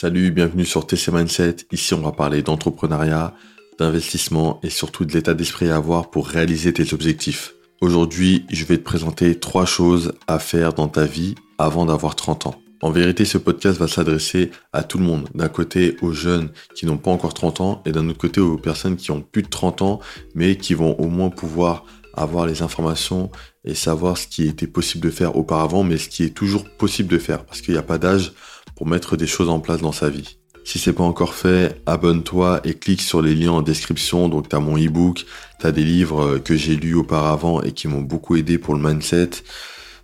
Salut, bienvenue sur TC Mindset. Ici, on va parler d'entrepreneuriat, d'investissement et surtout de l'état d'esprit à avoir pour réaliser tes objectifs. Aujourd'hui, je vais te présenter trois choses à faire dans ta vie avant d'avoir 30 ans. En vérité, ce podcast va s'adresser à tout le monde. D'un côté, aux jeunes qui n'ont pas encore 30 ans et d'un autre côté, aux personnes qui ont plus de 30 ans, mais qui vont au moins pouvoir avoir les informations et savoir ce qui était possible de faire auparavant, mais ce qui est toujours possible de faire, parce qu'il n'y a pas d'âge pour mettre des choses en place dans sa vie. Si c'est pas encore fait, abonne-toi et clique sur les liens en description. Donc t'as mon ebook, t'as des livres que j'ai lus auparavant et qui m'ont beaucoup aidé pour le mindset.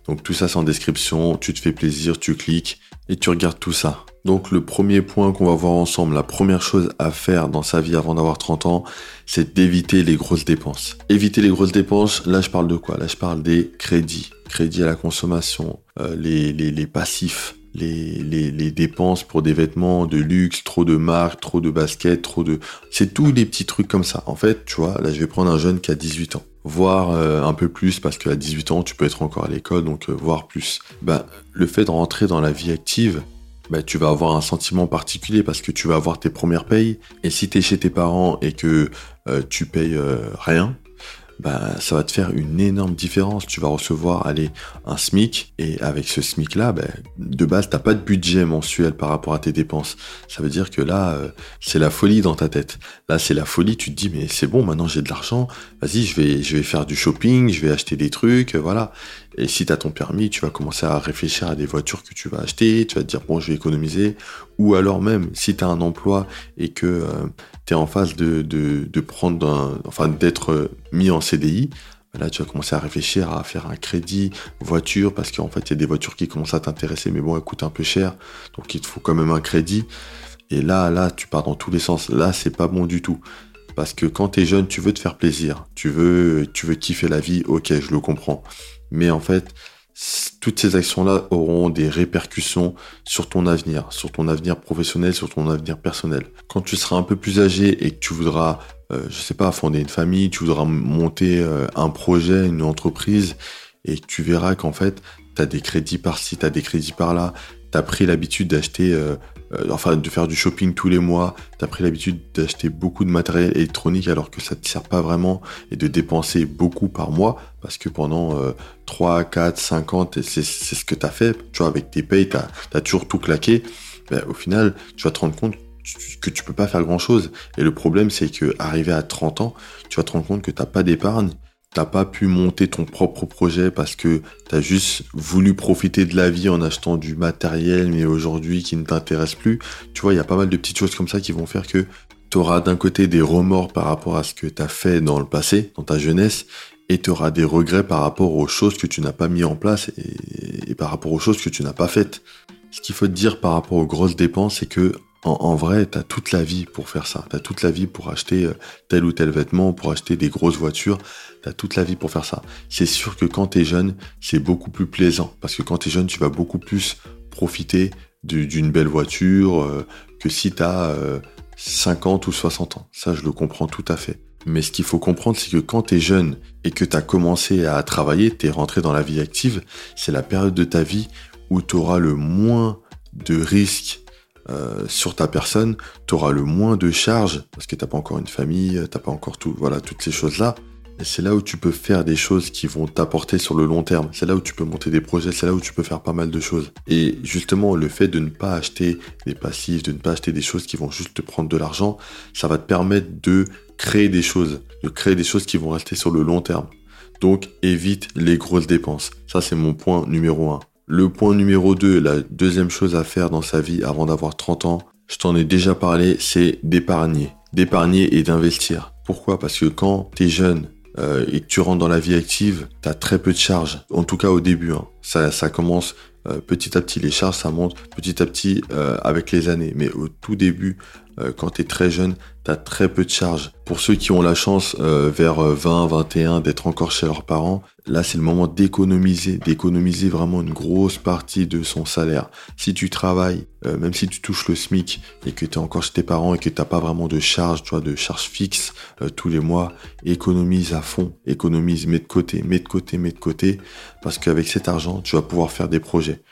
Donc tout ça c'est en description, tu te fais plaisir, tu cliques et tu regardes tout ça. Donc le premier point qu'on va voir ensemble, la première chose à faire dans sa vie avant d'avoir 30 ans, c'est d'éviter les grosses dépenses. Éviter les grosses dépenses, là je parle de quoi? Là je parle des crédits, crédits à la consommation, euh, les, les, les passifs, les, dépenses pour des vêtements de luxe, trop de marques, trop de baskets, trop de... C'est tous les petits trucs comme ça. En fait, tu vois, là je vais prendre un jeune qui a 18 ans. Voir euh, un peu plus, parce qu'à 18 ans, tu peux être encore à l'école, donc euh, voir plus. Ben, le fait de rentrer dans la vie active, ben, tu vas avoir un sentiment particulier parce que tu vas avoir tes premières payes. Et si tu chez tes parents et que euh, tu payes rien, bah, ça va te faire une énorme différence. Tu vas recevoir, allez, un SMIC, et avec ce SMIC-là, bah, de base, t'as pas de budget mensuel par rapport à tes dépenses. Ça veut dire que là, euh, c'est la folie dans ta tête. Là, c'est la folie. Tu te dis, mais c'est bon, maintenant j'ai de l'argent. Vas-y, je vais, je vais faire du shopping, je vais acheter des trucs, voilà. Et si tu as ton permis, tu vas commencer à réfléchir à des voitures que tu vas acheter, tu vas te dire bon je vais économiser, ou alors même si tu as un emploi et que euh, tu es en phase de, prendre enfin d'être mis en CDI, bah là tu vas commencer à réfléchir à faire un crédit voiture parce qu'en fait il y a des voitures qui commencent à t'intéresser mais bon elles coûtent un peu cher, donc il te faut quand même un crédit. Et là, là, tu pars dans tous les sens. Là, c'est pas bon du tout. Parce que quand tu es jeune, tu veux te faire plaisir. Tu veux, tu veux kiffer la vie. Ok, je le comprends. Mais en fait, toutes ces actions-là auront des répercussions sur ton avenir, sur ton avenir professionnel, sur ton avenir personnel. Quand tu seras un peu plus âgé et que tu voudras, euh, je sais pas, fonder une famille, tu voudras monter euh, un projet, une entreprise, et tu verras qu'en fait, tu as des crédits par-ci, tu as des crédits par-là, tu as pris l'habitude d'acheter euh, euh, enfin de faire du shopping tous les mois, t'as pris l'habitude d'acheter beaucoup de matériel électronique alors que ça te sert pas vraiment et de dépenser beaucoup par mois parce que pendant 3, 4, 50, c'est ce que t'as fait, tu vois, avec tes payes, t'as as toujours tout claqué, ben, au final, tu vas te rendre compte que tu peux pas faire grand chose. Et le problème, c'est que arrivé à 30 ans, tu vas te rendre compte que t'as pas d'épargne t'as pas pu monter ton propre projet parce que t'as juste voulu profiter de la vie en achetant du matériel, mais aujourd'hui qui ne t'intéresse plus. Tu vois, il y a pas mal de petites choses comme ça qui vont faire que tu auras d'un côté des remords par rapport à ce que t'as fait dans le passé, dans ta jeunesse, et tu auras des regrets par rapport aux choses que tu n'as pas mis en place et, par rapport aux choses que tu n'as pas faites. Ce qu'il faut dire par rapport aux grosses dépenses, c'est que en, vrai, tu as toute la vie pour faire ça. Tu as toute la vie pour acheter euh, tel ou tel vêtement, pour acheter des grosses voitures. Tu as toute la vie pour faire ça. C'est sûr que quand tu es jeune, c'est beaucoup plus plaisant. Parce que quand tu es jeune, tu vas beaucoup plus profiter d'une belle voiture euh, que si tu as 50 ou 60 ans. Ça, je le comprends tout à fait. Mais ce qu'il faut comprendre, c'est que quand tu es jeune et que tu as commencé à travailler, tu es rentré dans la vie active, c'est la période de ta vie où tu auras le moins de risques euh, sur ta personne, tu auras le moins de charges parce que t'as pas encore une famille, t'as pas encore tout, voilà, toutes ces choses-là. Et c'est là où tu peux faire des choses qui vont t'apporter sur le long terme. C'est là où tu peux monter des projets, c'est là où tu peux faire pas mal de choses. Et justement, le fait de ne pas acheter des passifs, de ne pas acheter des choses qui vont juste te prendre de l'argent, ça va te permettre de créer des choses, de créer des choses qui vont rester sur le long terme. Donc évite les grosses dépenses. Ça, c'est mon point numéro un. Le point numéro 2, la deuxième chose à faire dans sa vie avant d'avoir 30 ans, je t'en ai déjà parlé, c'est d'épargner. D'épargner et d'investir. Pourquoi? Parce que quand tu es jeune euh, et que tu rentres dans la vie active, tu as très peu de charges. En tout cas au début. Hein. Ça, commence euh, petit à petit. Les charges, ça monte petit à petit euh, avec les années. Mais au tout début, quand tu es très jeune, tu as très peu de charges. Pour ceux qui ont la chance vers 20, 21 d'être encore chez leurs parents, Là, c'est le moment d'économiser, d'économiser vraiment une grosse partie de son salaire. Si tu travailles, euh, même si tu touches le SMIC et que tu es encore chez tes parents et que tu n'as pas vraiment de charge, tu vois, de charge fixe euh, tous les mois, économise à fond, économise, mets de côté, mets de côté, mets de côté, parce qu'avec cet argent, tu vas pouvoir faire des projets.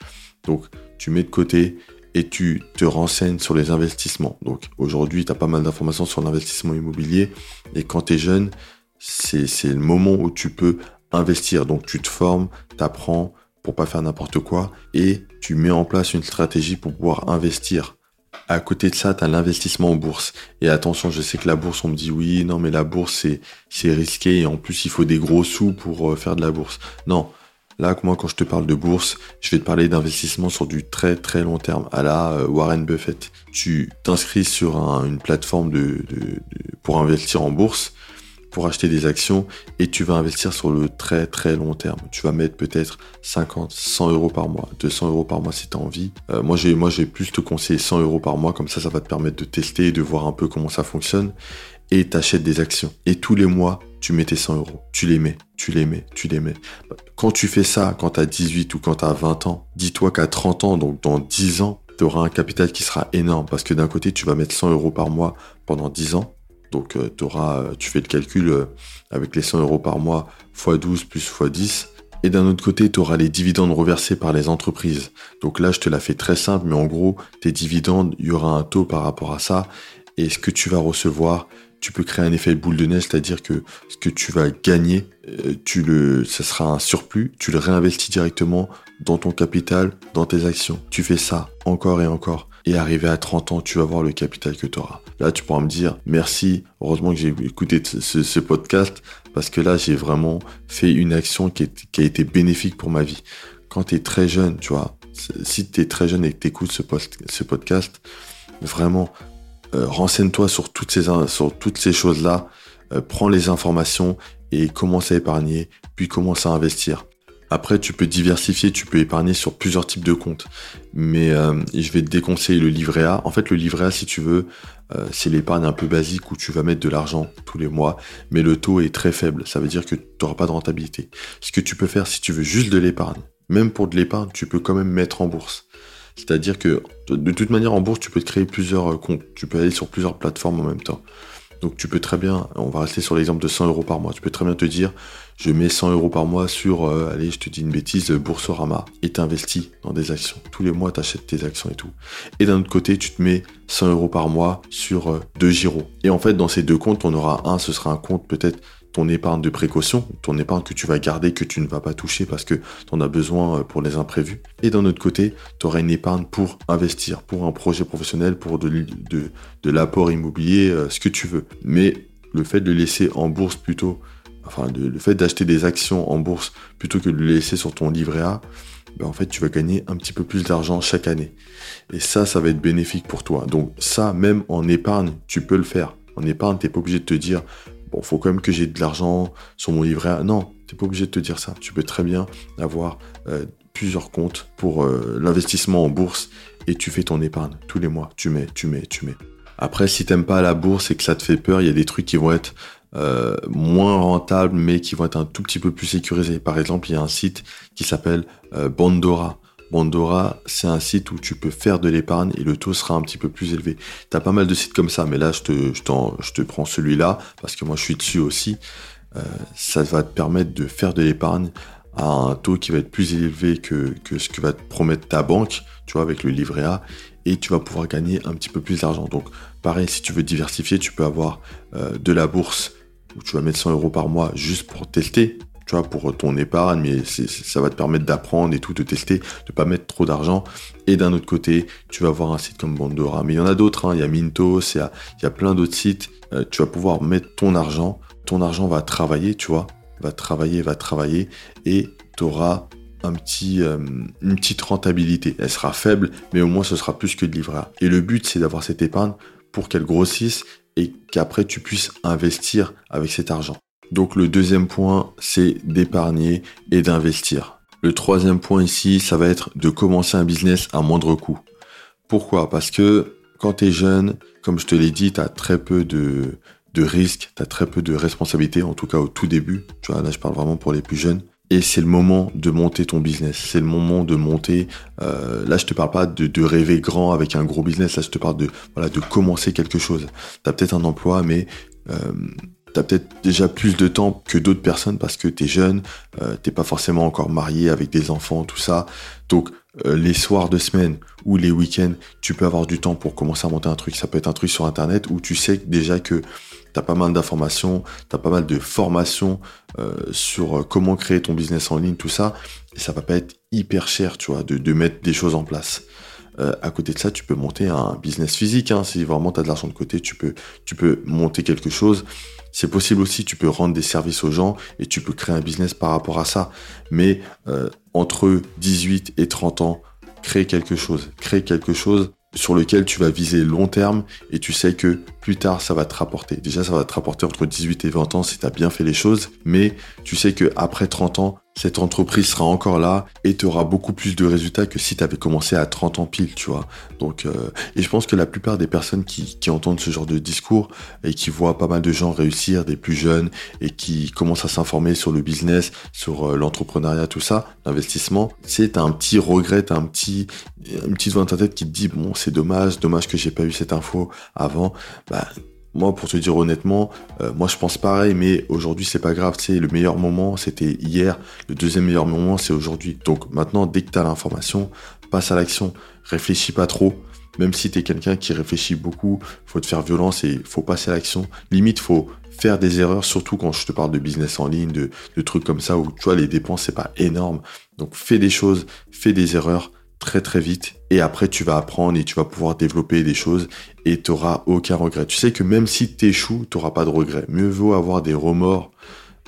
Donc, tu mets de côté et tu te renseignes sur les investissements. Donc aujourd'hui, tu as pas mal d'informations sur l'investissement immobilier et quand tu es jeune, c'est le moment où tu peux investir. Donc tu te formes, tu apprends pour pas faire n'importe quoi et tu mets en place une stratégie pour pouvoir investir. À côté de ça, tu as l'investissement en bourse. Et attention, je sais que la bourse, on me dit oui, non, mais la bourse, c'est risqué et en plus, il faut des gros sous pour euh, faire de la bourse. Non, Là, moi, quand je te parle de bourse, je vais te parler d'investissement sur du très très long terme, à la euh, Warren Buffett. Tu t'inscris sur une plateforme de, pour investir en bourse, pour acheter des actions, et tu vas investir sur le très très long terme. Tu vas mettre peut-être 50, 100 euros par mois, 200 euros par mois si tu as envie. Euh, moi, j'ai moi j'ai plus te conseiller 100 euros par mois, comme ça, ça va te permettre de tester de voir un peu comment ça fonctionne. Et t'achètes des actions. Et tous les mois, tu mets tes 100 euros. Tu les mets, tu les mets, tu les mets. Quand tu fais ça, quand tu as 18 ou quand tu as 20 ans, dis-toi qu'à 30 ans, donc dans 10 ans, tu auras un capital qui sera énorme parce que d'un côté, tu vas mettre 100 euros par mois pendant 10 ans. Donc, euh, euh, tu fais le calcul euh, avec les 100 euros par mois x 12 plus x 10. Et d'un autre côté, tu auras les dividendes reversés par les entreprises. Donc là, je te la fais très simple, mais en gros, tes dividendes, il y aura un taux par rapport à ça. Et ce que tu vas recevoir, tu peux créer un effet boule de neige, c'est-à-dire que ce que tu vas gagner, euh, tu le, ça sera un surplus, tu le réinvestis directement dans ton capital, dans tes actions. Tu fais ça encore et encore. Et arrivé à 30 ans, tu vas voir le capital que tu auras. Là, tu pourras me dire merci, heureusement que j'ai écouté ce, podcast, parce que là, j'ai vraiment fait une action qui, a été bénéfique pour ma vie. Quand tu es très jeune, tu vois, si tu es très jeune et que tu écoutes ce, ce podcast, vraiment, euh, renseigne-toi sur toutes ces, choses-là, euh, prends les informations et commence à épargner, puis commence à investir. Après, tu peux diversifier, tu peux épargner sur plusieurs types de comptes. Mais euh, je vais te déconseiller le livret A. En fait, le livret A, si tu veux, c'est l'épargne un peu basique où tu vas mettre de l'argent tous les mois, mais le taux est très faible. Ça veut dire que tu n'auras pas de rentabilité. Ce que tu peux faire si tu veux juste de l'épargne, même pour de l'épargne, tu peux quand même mettre en bourse. C'est-à-dire que de toute manière en bourse, tu peux te créer plusieurs euh, comptes. Tu peux aller sur plusieurs plateformes en même temps. Donc tu peux très bien, on va rester sur l'exemple de 100 euros par mois. Tu peux très bien te dire, je mets 100 euros par mois sur, euh, allez, je te dis une bêtise, Boursorama, et t'investis dans des actions. Tous les mois, tu achètes tes actions et tout. Et d'un autre côté, tu te mets 100 euros par mois sur euh, deux giros. Et en fait, dans ces deux comptes, on aura un, ce sera un compte peut-être ton épargne de précaution, ton épargne que tu vas garder, que tu ne vas pas toucher parce que tu en as besoin euh, pour les imprévus. Et d'un autre côté, tu auras une épargne pour investir, pour un projet professionnel, pour de, l'apport immobilier, euh, ce que tu veux. Mais le fait de le laisser en bourse plutôt, enfin le fait d'acheter des actions en bourse plutôt que de le laisser sur ton livret A, ben en fait tu vas gagner un petit peu plus d'argent chaque année. Et ça, ça va être bénéfique pour toi. Donc ça, même en épargne, tu peux le faire. En épargne, tu n'es pas obligé de te dire, bon, faut quand même que j'ai de l'argent sur mon livret. Non, t'es pas obligé de te dire ça. Tu peux très bien avoir euh, plusieurs comptes pour euh, l'investissement en bourse et tu fais ton épargne tous les mois. Tu mets, tu mets, tu mets. Après, si t'aimes pas la bourse et que ça te fait peur, il y a des trucs qui vont être euh, moins rentables, mais qui vont être un tout petit peu plus sécurisés. Par exemple, il y a un site qui s'appelle Bondora. Bondora, c'est un site où tu peux faire de l'épargne et le taux sera un petit peu plus élevé. Tu as pas mal de sites comme ça, mais là, je te, je je te prends celui-là parce que moi, je suis dessus aussi. Euh, ça va te permettre de faire de l'épargne à un taux qui va être plus élevé que, ce que va te promettre ta banque, tu vois, avec le livret A, et tu vas pouvoir gagner un petit peu plus d'argent. Donc, pareil, si tu veux diversifier, tu peux avoir euh, de la bourse où tu vas mettre 100 euros par mois juste pour tester, tu vois, pour ton épargne, mais ça va te permettre d'apprendre et tout, de tester, de pas mettre trop d'argent. Et d'un autre côté, tu vas avoir un site comme Bondora. Mais il y en a d'autres, hein. il y a Mintos, il y a, plein d'autres sites. Euh, tu vas pouvoir mettre ton argent. Ton argent va travailler, tu vois, va travailler, va travailler, et tu auras un petit, euh, une petite rentabilité. Elle sera faible, mais au moins ce sera plus que de livret Et le but, c'est d'avoir cette épargne pour qu'elle grossisse et qu'après tu puisses investir avec cet argent. Donc le deuxième point, c'est d'épargner et d'investir. Le troisième point ici, ça va être de commencer un business à moindre coût. Pourquoi? Parce que quand tu es jeune, comme je te l'ai dit, tu as très peu de, risques, tu as très peu de responsabilités, en tout cas au tout début. Tu vois, là je parle vraiment pour les plus jeunes. Et c'est le moment de monter ton business. C'est le moment de monter. Euh, là, je te parle pas de, rêver grand avec un gros business. Là, je te parle de commencer quelque chose. Tu as peut-être un emploi, mais euh, tu peut-être déjà plus de temps que d'autres personnes parce que tu es jeune, euh, t'es pas forcément encore marié avec des enfants, tout ça. Donc euh, les soirs de semaine ou les week-ends, tu peux avoir du temps pour commencer à monter un truc. Ça peut être un truc sur Internet où tu sais déjà que tu as pas mal d'informations, tu as pas mal de formations euh, sur euh, comment créer ton business en ligne, tout ça. Et ça va pas être hyper cher, tu vois, de, mettre des choses en place. À côté de ça, tu peux monter un business physique. Hein. Si vraiment tu as de l'argent de côté, tu peux, tu peux monter quelque chose. C'est possible aussi, tu peux rendre des services aux gens et tu peux créer un business par rapport à ça. Mais euh, entre 18 et 30 ans, crée quelque chose. Crée quelque chose sur lequel tu vas viser long terme et tu sais que plus tard ça va te rapporter. Déjà ça va te rapporter entre 18 et 20 ans si tu as bien fait les choses, mais tu sais que après 30 ans, cette entreprise sera encore là et tu auras beaucoup plus de résultats que si tu avais commencé à 30 ans pile, tu vois. Donc, euh, et je pense que la plupart des personnes qui, entendent ce genre de discours et qui voient pas mal de gens réussir, des plus jeunes, et qui commencent à s'informer sur le business, sur euh, l'entrepreneuriat, tout ça, l'investissement, c'est un petit regret, un petit, une petite voix dans ta tête qui te dit, bon, c'est dommage, dommage que j'ai pas eu cette info avant. Bah, moi, pour te dire honnêtement, euh, moi je pense pareil, mais aujourd'hui c'est pas grave. Tu sais, le meilleur moment c'était hier, le deuxième meilleur moment c'est aujourd'hui. Donc maintenant, dès que tu as l'information, passe à l'action. Réfléchis pas trop. Même si tu es quelqu'un qui réfléchit beaucoup, faut te faire violence et faut passer à l'action. Limite, faut faire des erreurs, surtout quand je te parle de business en ligne, de, de trucs comme ça où tu vois les dépenses c'est pas énorme. Donc fais des choses, fais des erreurs très très vite et après tu vas apprendre et tu vas pouvoir développer des choses et tu n'auras aucun regret. Tu sais que même si tu échoues, tu n'auras pas de regret. Mieux vaut avoir des remords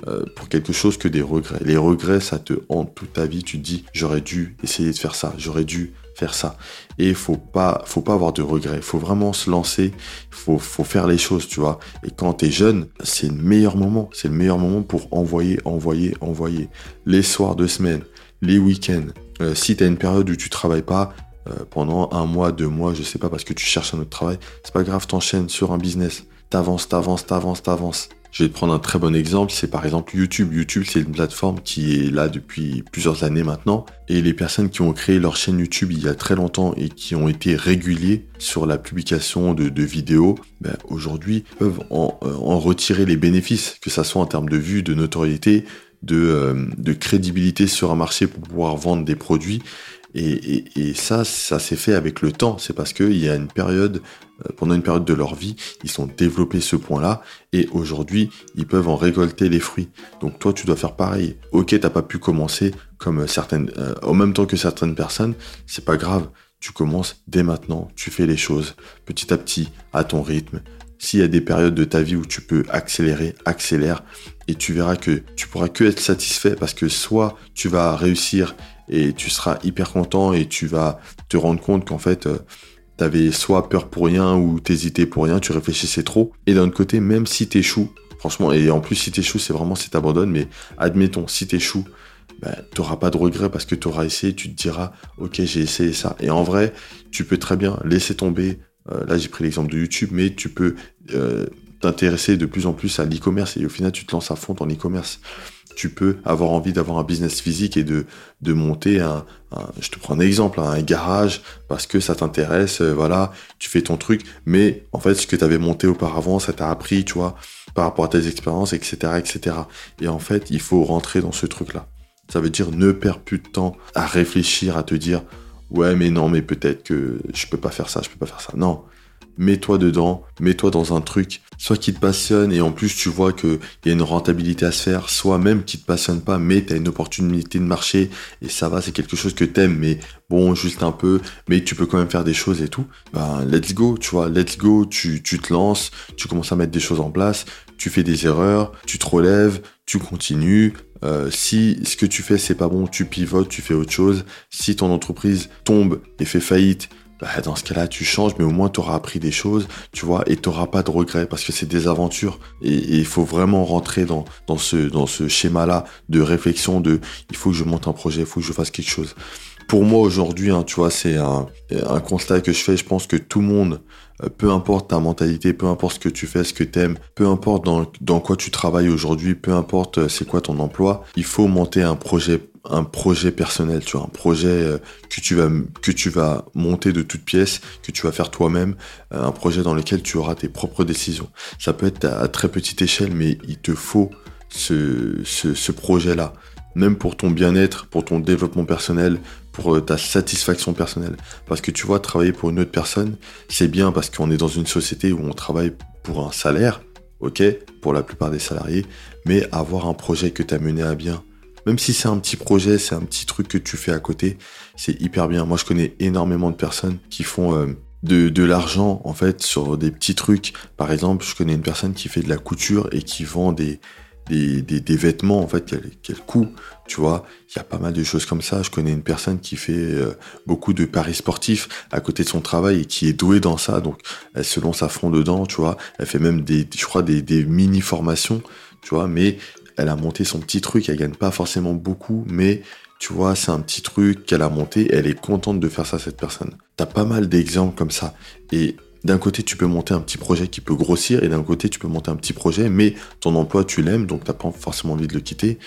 euh, pour quelque chose que des regrets. Les regrets, ça te hante toute ta vie. Tu te dis, j'aurais dû essayer de faire ça, j'aurais dû faire ça. Et il faut pas, faut pas avoir de regrets. Il faut vraiment se lancer. Il faut, faut faire les choses, tu vois. Et quand tu es jeune, c'est le meilleur moment. C'est le meilleur moment pour envoyer, envoyer, envoyer. Les soirs de semaine, les week-ends, euh, si tu as une période où tu travailles pas euh, pendant un mois, deux mois, je sais pas, parce que tu cherches un autre travail, c'est pas grave, t'enchaînes sur un business. T'avances, t'avances, t'avances, t'avances. Je vais te prendre un très bon exemple, c'est par exemple YouTube. YouTube, c'est une plateforme qui est là depuis plusieurs années maintenant. Et les personnes qui ont créé leur chaîne YouTube il y a très longtemps et qui ont été réguliers sur la publication de, vidéos, ben, aujourd'hui peuvent en, euh, en, retirer les bénéfices, que ça soit en termes de vues, de notoriété, euh, de, crédibilité sur un marché pour pouvoir vendre des produits. Et, ça, ça s'est fait avec le temps. C'est parce qu'il y a une période, euh, pendant une période de leur vie, ils ont développé ce point-là. Et aujourd'hui, ils peuvent en récolter les fruits. Donc toi, tu dois faire pareil. Ok, t'as pas pu commencer comme certaines, euh, en même temps que certaines personnes. C'est pas grave. Tu commences dès maintenant. Tu fais les choses petit à petit, à ton rythme. S'il y a des périodes de ta vie où tu peux accélérer, accélère et tu verras que tu pourras que être satisfait parce que soit tu vas réussir et tu seras hyper content et tu vas te rendre compte qu'en fait euh, tu avais soit peur pour rien ou t'hésitais pour rien, tu réfléchissais trop. Et d'un autre côté, même si t'échoues, franchement, et en plus si t'échoues, c'est vraiment si t'abandonnes, mais admettons, si t'échoues, ben, t'auras pas de regret parce que tu auras essayé, tu te diras, ok, j'ai essayé ça. Et en vrai, tu peux très bien laisser tomber, euh, là, j'ai pris l'exemple de YouTube, mais tu peux euh, t'intéresser de plus en plus à l'e-commerce et au final, tu te lances à fond dans l'e-commerce. Tu peux avoir envie d'avoir un business physique et de, monter un, je te prends un exemple, hein, un garage parce que ça t'intéresse, euh, voilà, tu fais ton truc, mais en fait, ce que tu avais monté auparavant, ça t'a appris, tu vois, par rapport à tes expériences, etc., etc. Et en fait, il faut rentrer dans ce truc-là. Ça veut dire ne perds plus de temps à réfléchir, à te dire, ouais, mais non, mais peut-être que je peux pas faire ça, je peux pas faire ça. Non. Mets-toi dedans, mets-toi dans un truc, soit qui te passionne et en plus tu vois qu'il y a une rentabilité à se faire, soit même qui te passionne pas, mais tu as une opportunité de marché et ça va, c'est quelque chose que t'aimes, mais bon, juste un peu, mais tu peux quand même faire des choses et tout. Ben, let's go, tu vois, let's go, tu, tu te lances, tu commences à mettre des choses en place, tu fais des erreurs, tu te relèves, tu continues, euh, si ce que tu fais c'est pas bon, tu pivotes, tu fais autre chose. Si ton entreprise tombe et fait faillite, bah, dans ce cas-là, tu changes, mais au moins tu auras appris des choses, tu vois, et tu n'auras pas de regrets parce que c'est des aventures. Et il faut vraiment rentrer dans, dans ce, dans ce schéma-là de réflexion de il faut que je monte un projet, il faut que je fasse quelque chose. Pour moi aujourd'hui, hein, tu vois, c'est un, un constat que je fais. Je pense que tout le monde euh, peu importe ta mentalité, peu importe ce que tu fais, ce que t'aimes, peu importe dans, dans quoi tu travailles aujourd'hui, peu importe euh, c'est quoi ton emploi, il faut monter un projet un projet personnel, tu vois, un projet euh, que tu vas monter de toutes pièces, que tu vas faire toi-même, un projet dans lequel tu auras tes propres décisions. Ça peut être à, très petite échelle, mais il te faut ce, ce, ce projet-là même pour ton bien-être, pour ton développement personnel, pour euh, ta satisfaction personnelle. Parce que tu vois, travailler pour une autre personne, c'est bien parce qu'on est dans une société où on travaille pour un salaire, ok, pour la plupart des salariés, mais avoir un projet que tu as mené à bien, même si c'est un petit projet, c'est un petit truc que tu fais à côté, c'est hyper bien. Moi, je connais énormément de personnes qui font euh, de, l'argent, en fait, sur des petits trucs. Par exemple, je connais une personne qui fait de la couture et qui vend des, vêtements en fait quel, coût tu vois. Il y a pas mal de choses comme ça. Je connais une personne qui fait euh, beaucoup de paris sportifs à côté de son travail et qui est douée dans ça. Donc elle se lance à fond dedans tu vois. Elle fait même des je crois des, mini formations mais elle a monté son petit truc elle gagne pas forcément beaucoup mais tu vois, c'est un petit truc qu'elle a monté, elle est contente de faire ça, cette personne. T'as pas mal d'exemples comme ça. Et d'un côté, tu peux monter un petit projet qui peut grossir, et d'un côté, tu peux monter un petit projet, mais ton emploi, tu l'aimes, donc t'as pas forcément envie de le quitter.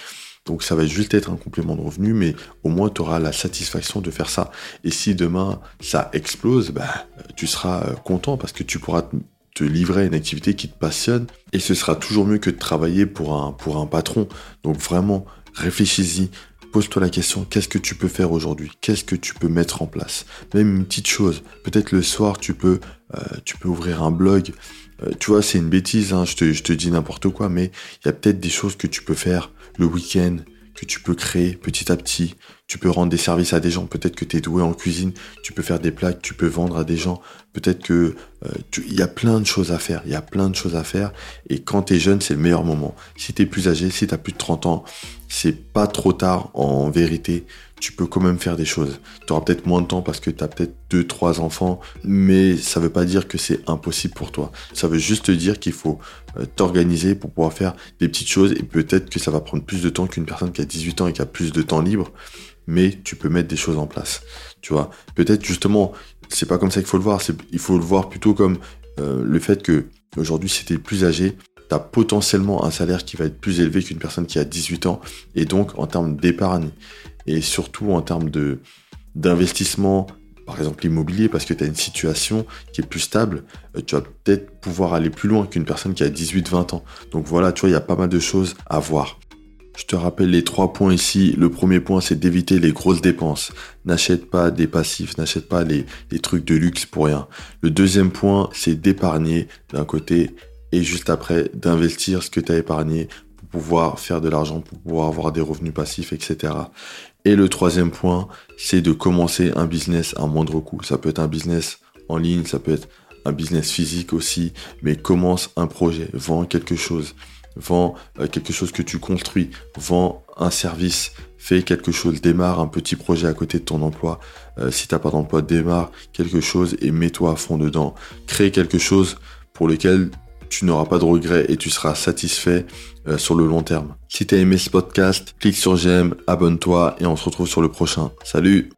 Donc ça va juste être un complément de revenu, mais au moins tu auras la satisfaction de faire ça. Et si demain ça explose, bah, tu seras euh, content parce que tu pourras livrer à une activité qui te passionne. Et ce sera toujours mieux que de travailler pour un, pour un patron. Donc vraiment, réfléchis-y. Pose-toi la question, qu'est-ce que tu peux faire aujourd'hui? Qu'est-ce que tu peux mettre en place? Même une petite chose. Peut-être le soir, tu peux, euh, tu peux ouvrir un blog. Euh, tu vois, c'est une bêtise, hein, je, te, je te dis n'importe quoi, mais il y a peut-être des choses que tu peux faire le week-end, que tu peux créer petit à petit. Tu peux rendre des services à des gens. Peut-être que tu es doué en cuisine. Tu peux faire des plats que tu peux vendre à des gens. Peut-être que euh, il y a plein de choses à faire. Il y a plein de choses à faire. Et quand tu es jeune, c'est le meilleur moment. Si tu es plus âgé, si tu as plus de 30 ans, c'est pas trop tard en vérité tu peux quand même faire des choses. Tu auras peut-être moins de temps parce que tu as peut-être deux, trois enfants, mais ça veut pas dire que c'est impossible pour toi. Ça veut juste dire qu'il faut euh, t'organiser pour pouvoir faire des petites choses et peut-être que ça va prendre plus de temps qu'une personne qui a 18 ans et qui a plus de temps libre, mais tu peux mettre des choses en place. Tu vois, peut-être justement, c'est pas comme ça qu'il faut le voir, il faut le voir plutôt comme euh, le fait que aujourd'hui, si tu plus âgé, tu potentiellement un salaire qui va être plus élevé qu'une personne qui a 18 ans. Et donc, en termes d'épargne et surtout en termes d'investissement, par exemple l'immobilier, parce que tu as une situation qui est plus stable, euh, tu vas peut-être pouvoir aller plus loin qu'une personne qui a 18-20 ans. Donc voilà, tu vois, il y a pas mal de choses à voir. Je te rappelle les trois points ici. Le premier point, c'est d'éviter les grosses dépenses. N'achète pas des passifs, n'achète pas les, trucs de luxe pour rien. Le deuxième point, c'est d'épargner d'un côté et juste après d'investir ce que tu as épargné pour pouvoir faire de l'argent, pour pouvoir avoir des revenus passifs, etc. Et le troisième point, c'est de commencer un business à moindre coût. Ça peut être un business en ligne, ça peut être un business physique aussi, mais commence un projet, vends quelque chose, vends euh, quelque chose que tu construis, vends un service, fais quelque chose, démarre un petit projet à côté de ton emploi. Euh, si t'as pas d'emploi, démarre quelque chose et mets-toi à fond dedans. Crée quelque chose pour lequel tu n'auras pas de regrets et tu seras satisfait euh, sur le long terme. Si tu as aimé ce podcast, clique sur j'aime, abonne-toi et on se retrouve sur le prochain. Salut